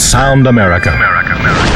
Sound America. America, America,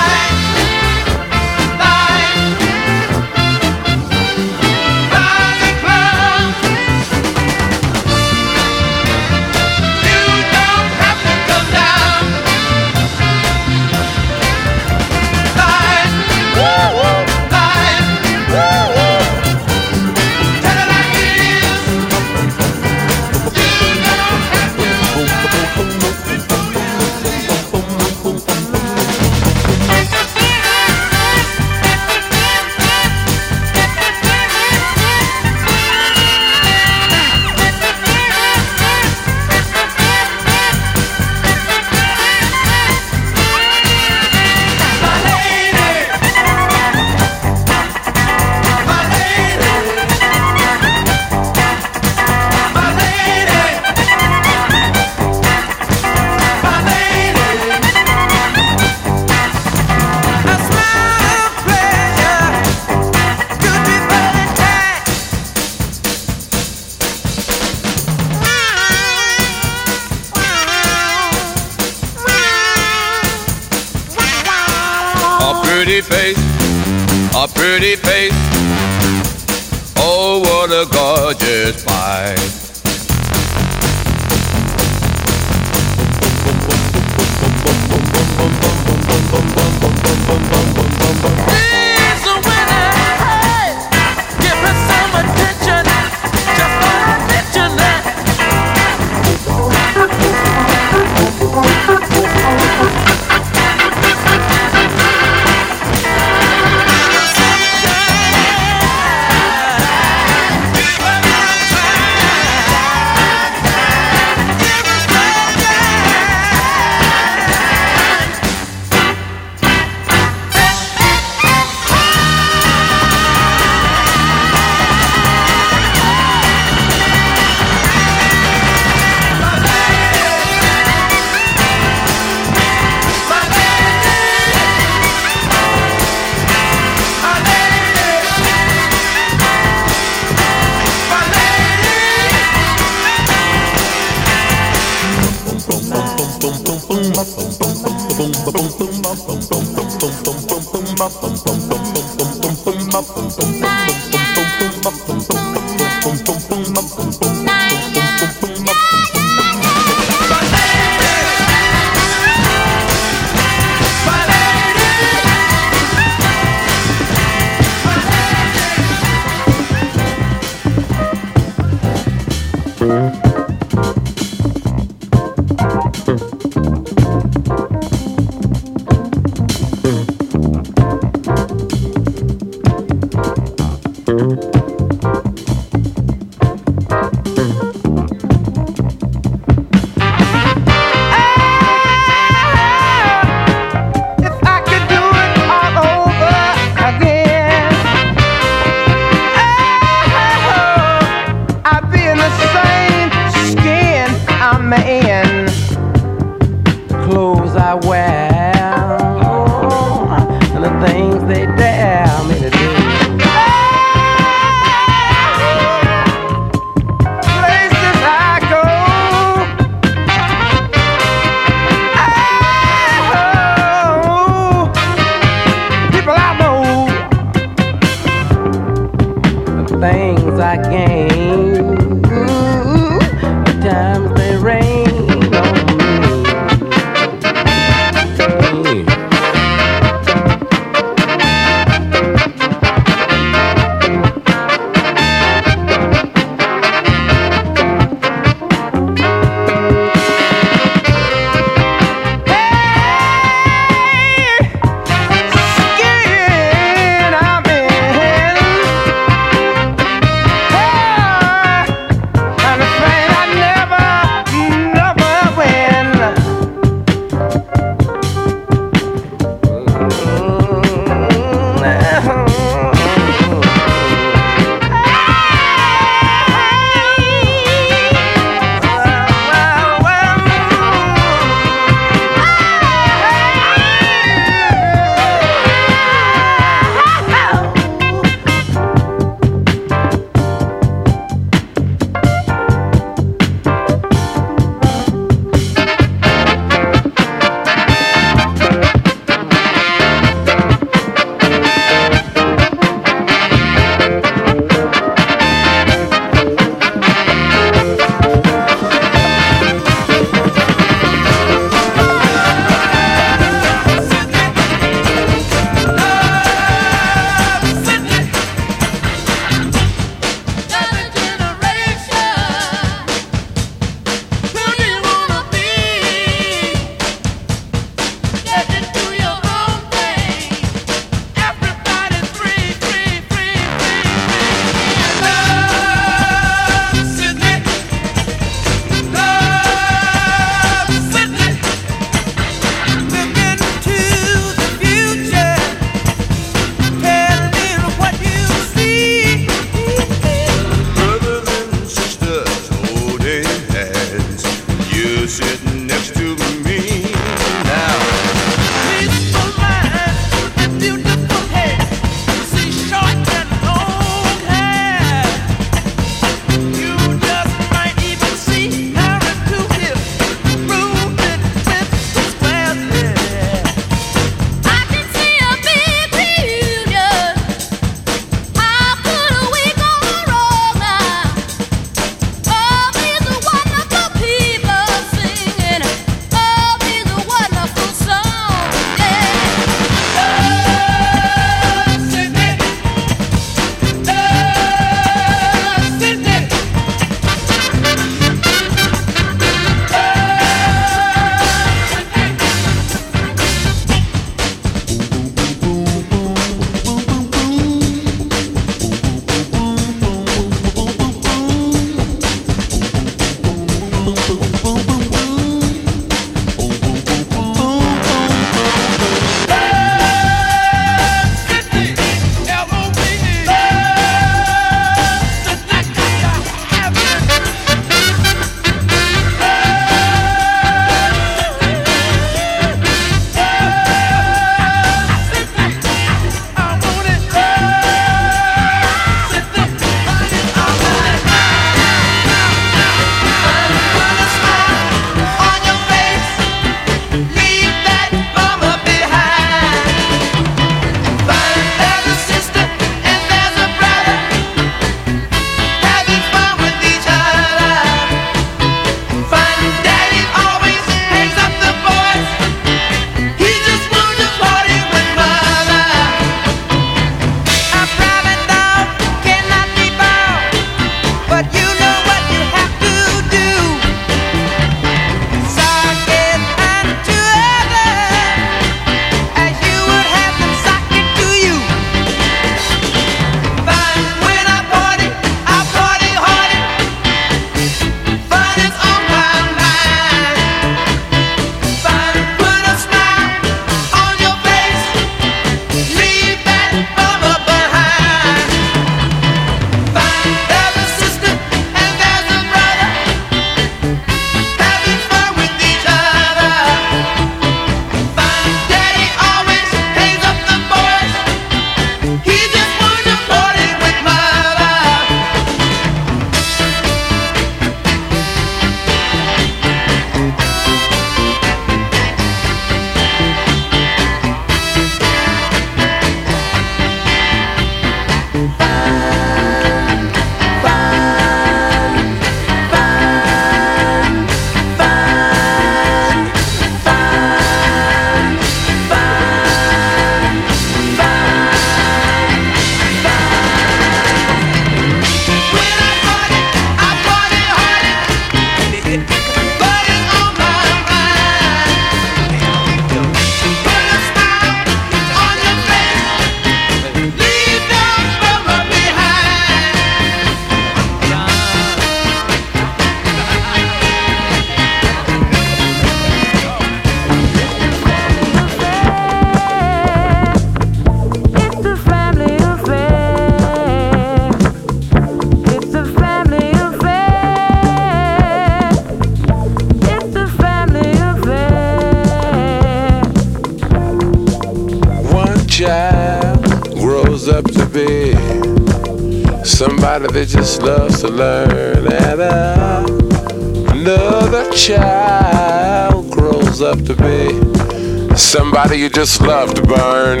you just love to burn.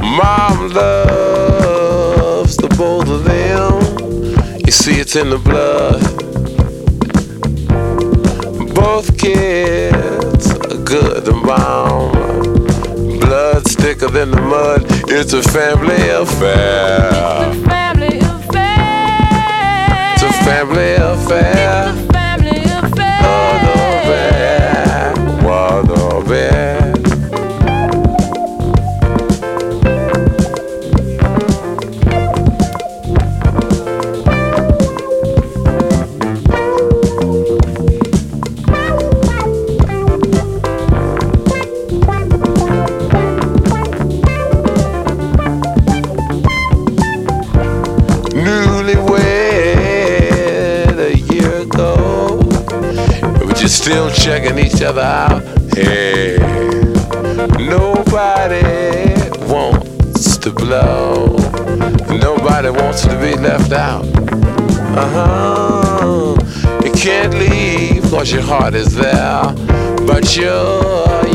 Mom loves the both of them. You see, it's in the blood. Both kids are good and bomb. Blood's thicker than the mud. It's a family affair. Checking each other out. Hey, nobody wants to blow. Nobody wants to be left out. Uh huh. You can't leave cause your heart is there. But you,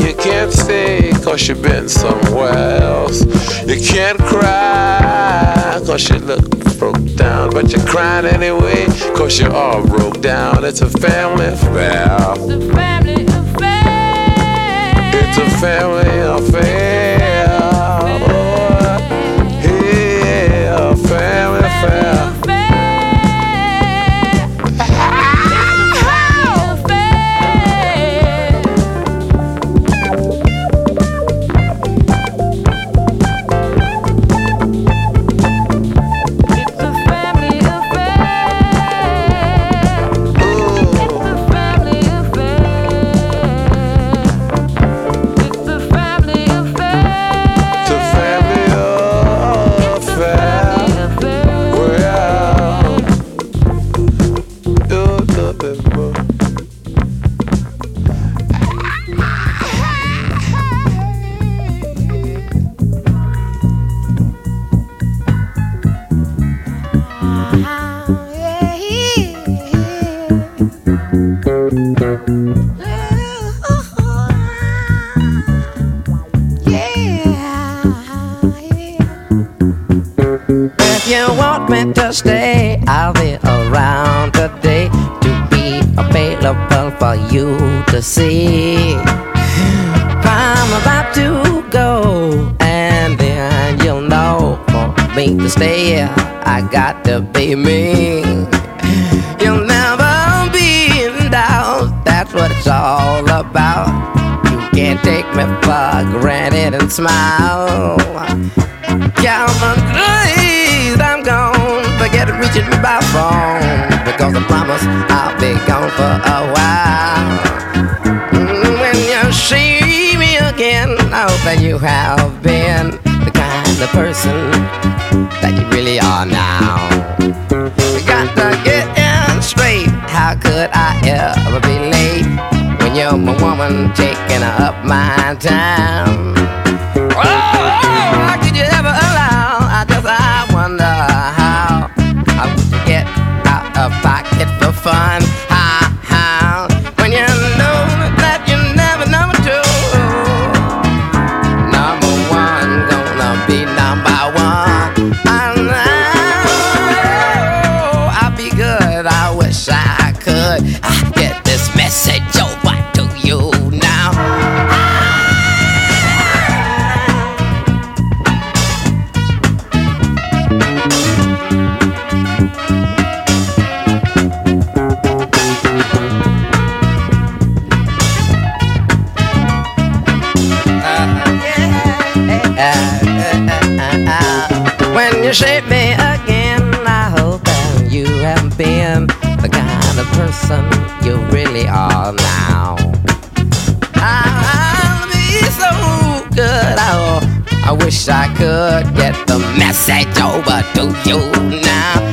you can't stay cause you've been somewhere else. You can't cry cause you look down. But you're crying anyway cause you're all broke down. It's a family affair. The family affair. It's a family affair. Stay, I'll be around today to be available for you to see. I'm about to go, and then you'll know for me to stay. I got to be me. You'll never be in doubt. That's what it's all about. You can't take me for granted and smile. By phone because I promise I'll be gone for a while. Mm, When you see me again, I hope that you have been the kind of person that you really are now. We got to get in straight. How could I ever be late when you're my woman taking up my time? You really are now. I'll be so good. Oh, I wish I could get the message over to you now.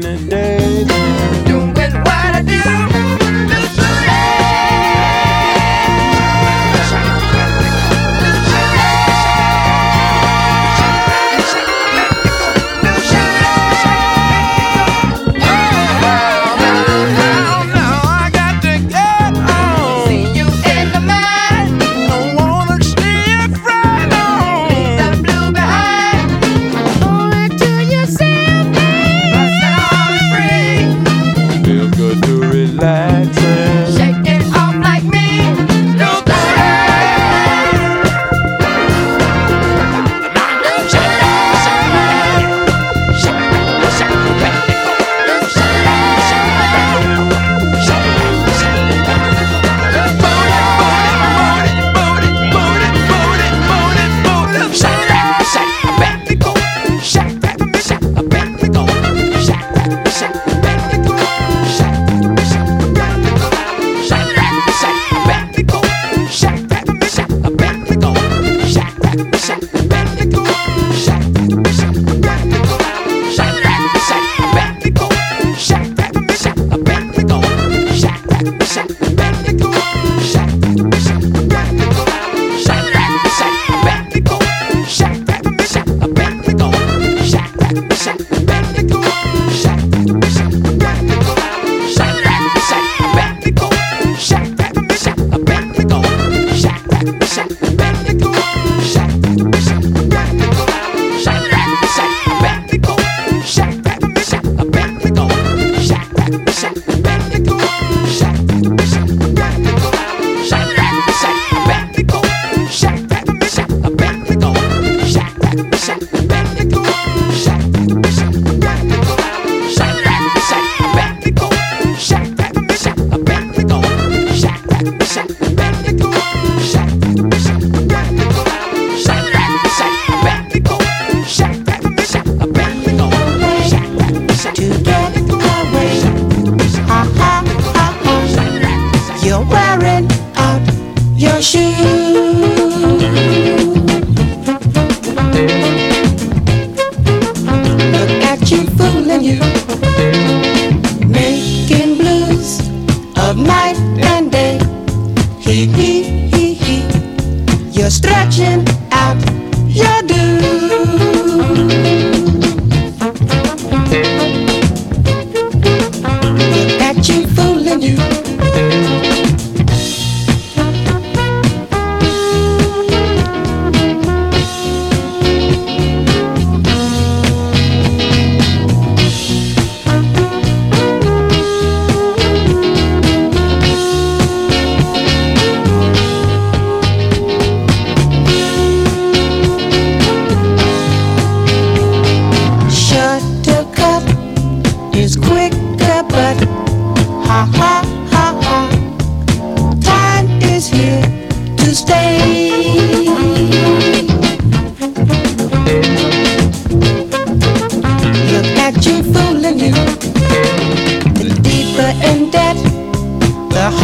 Turn to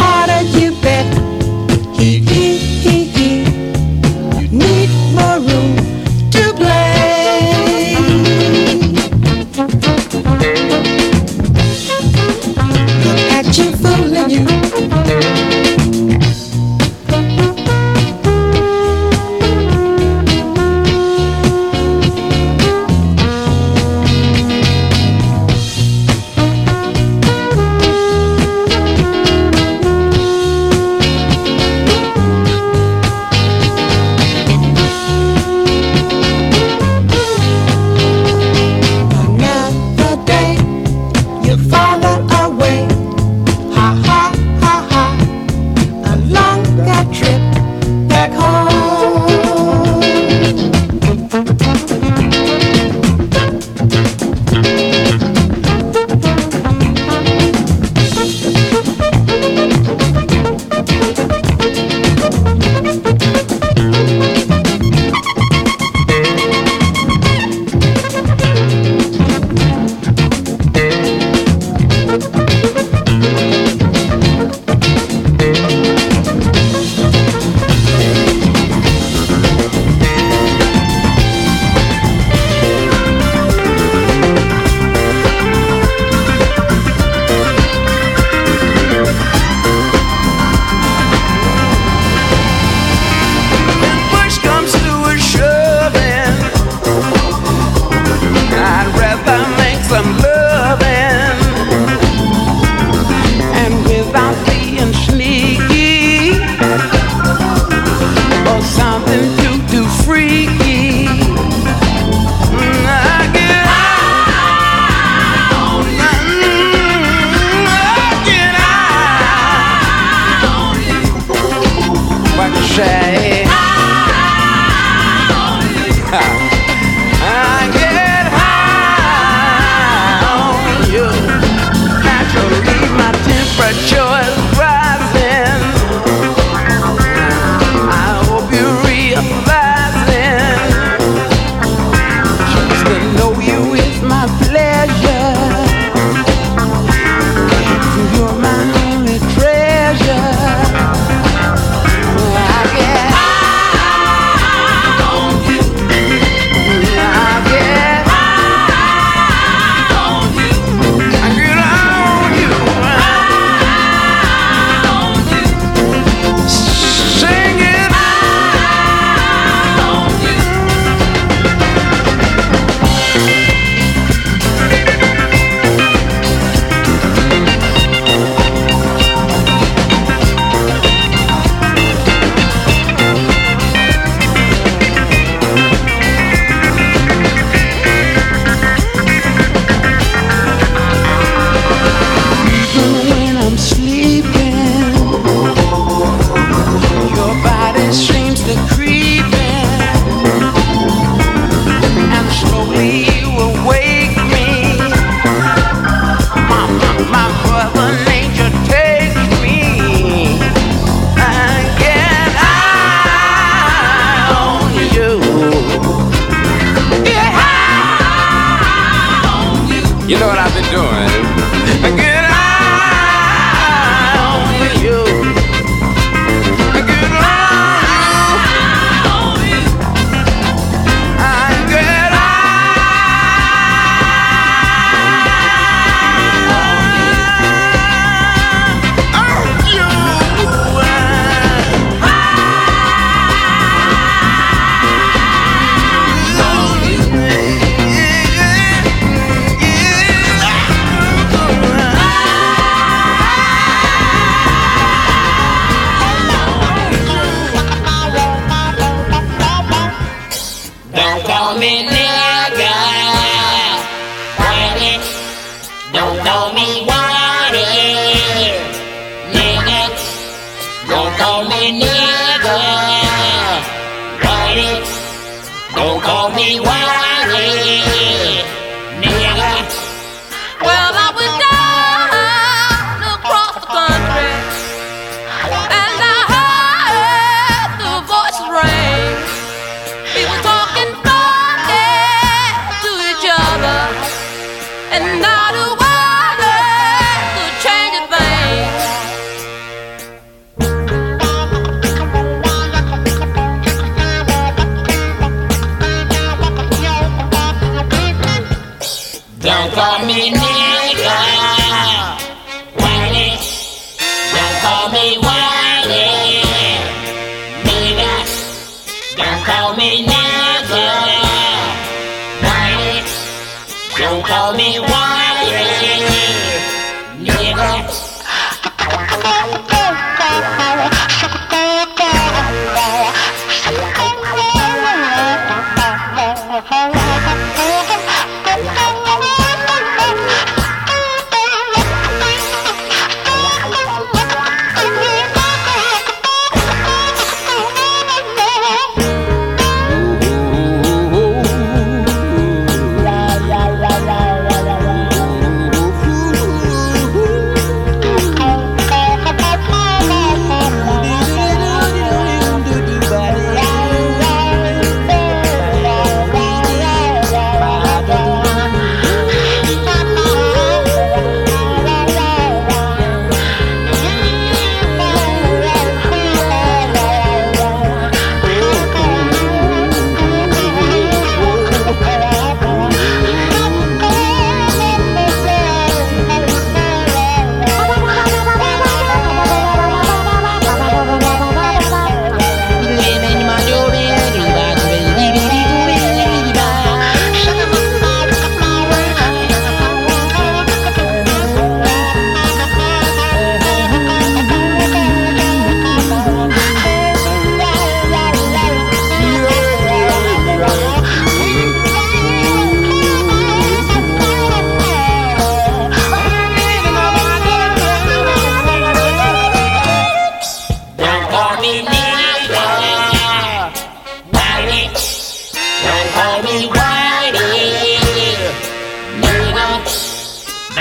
the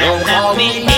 Don't call me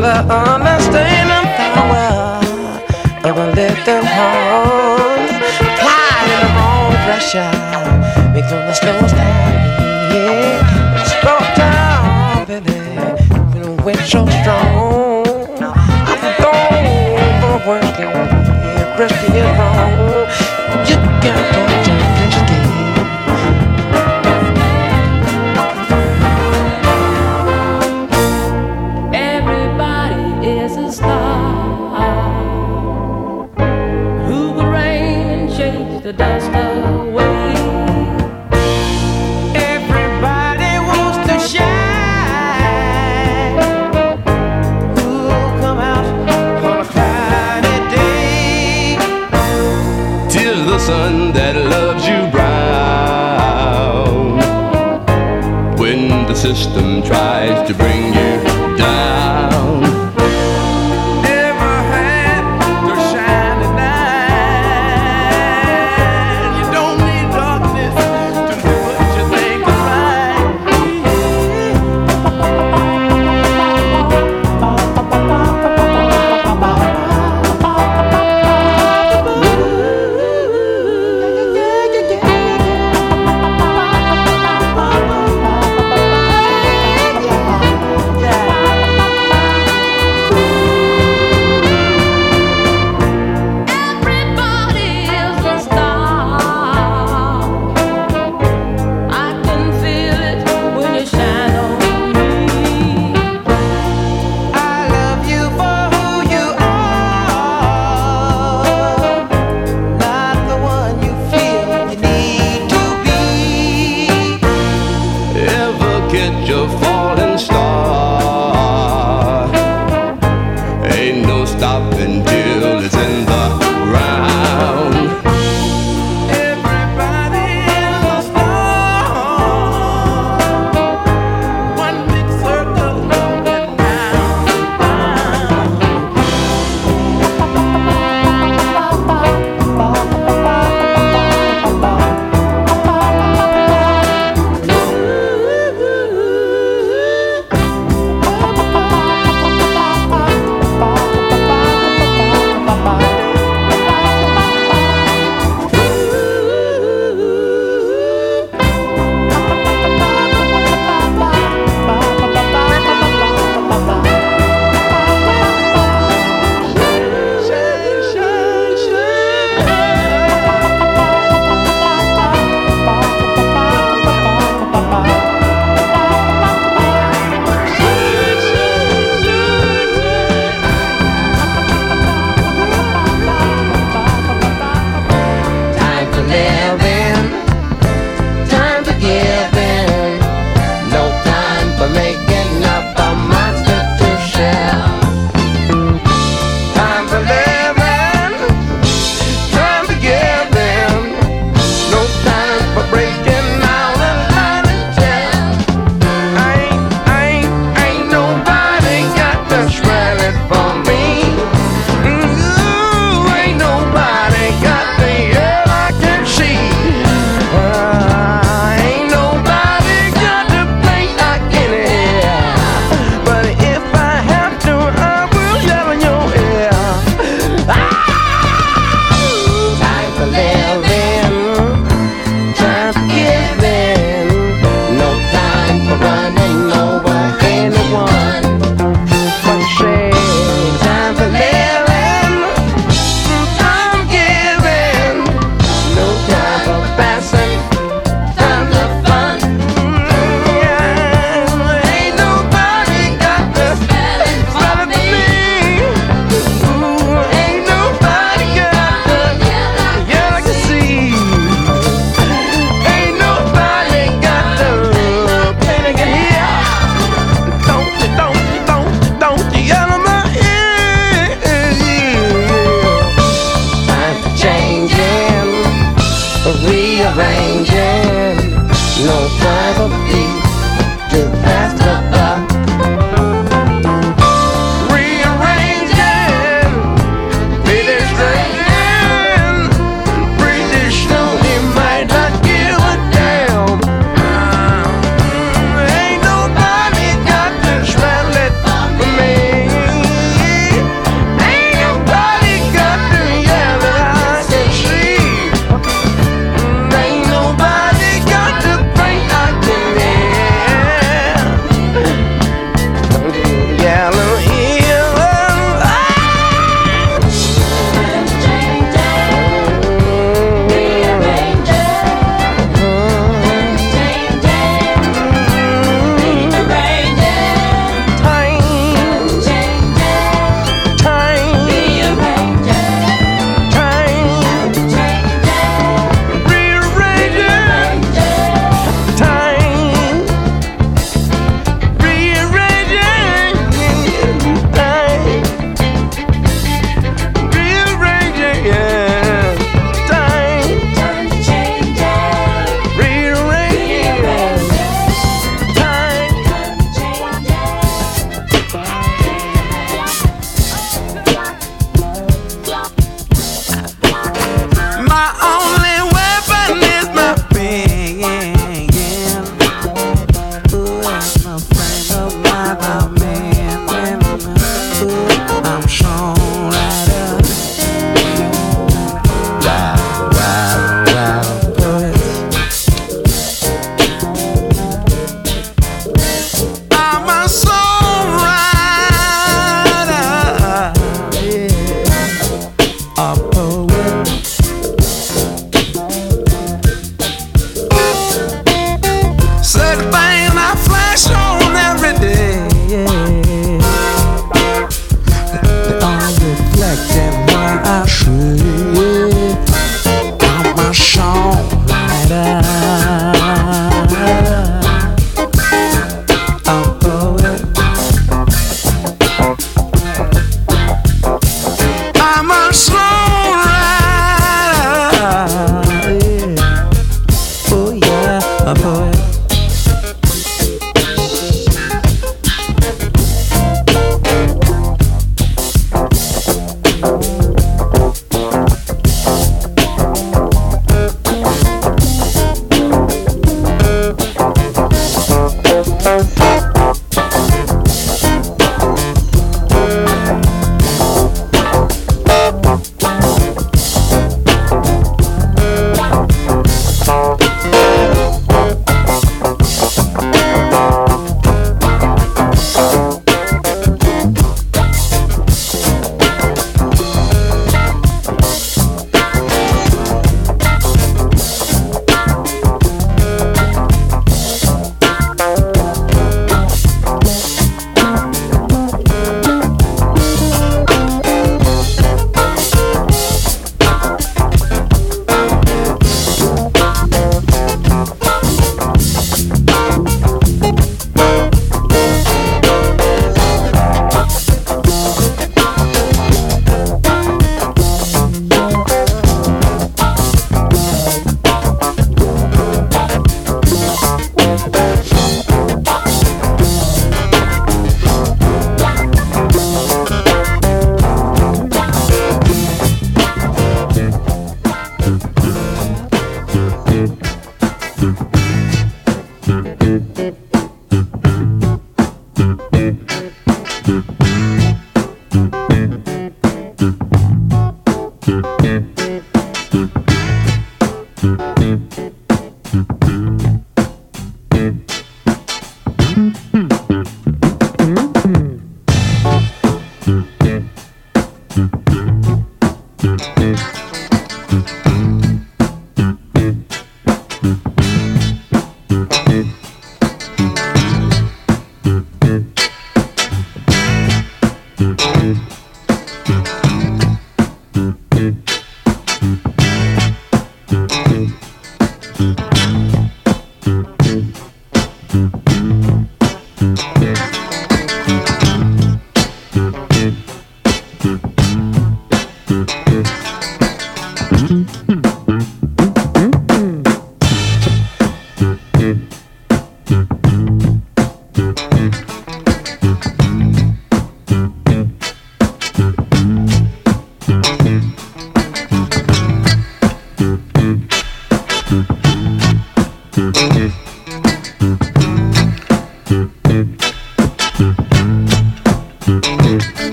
the understanding power of a little horn. Applied in the wrong pressure, make the slow stand yeah. Slow down, baby, when the wind's so strong. I'm a thorn for working, yeah, Christian.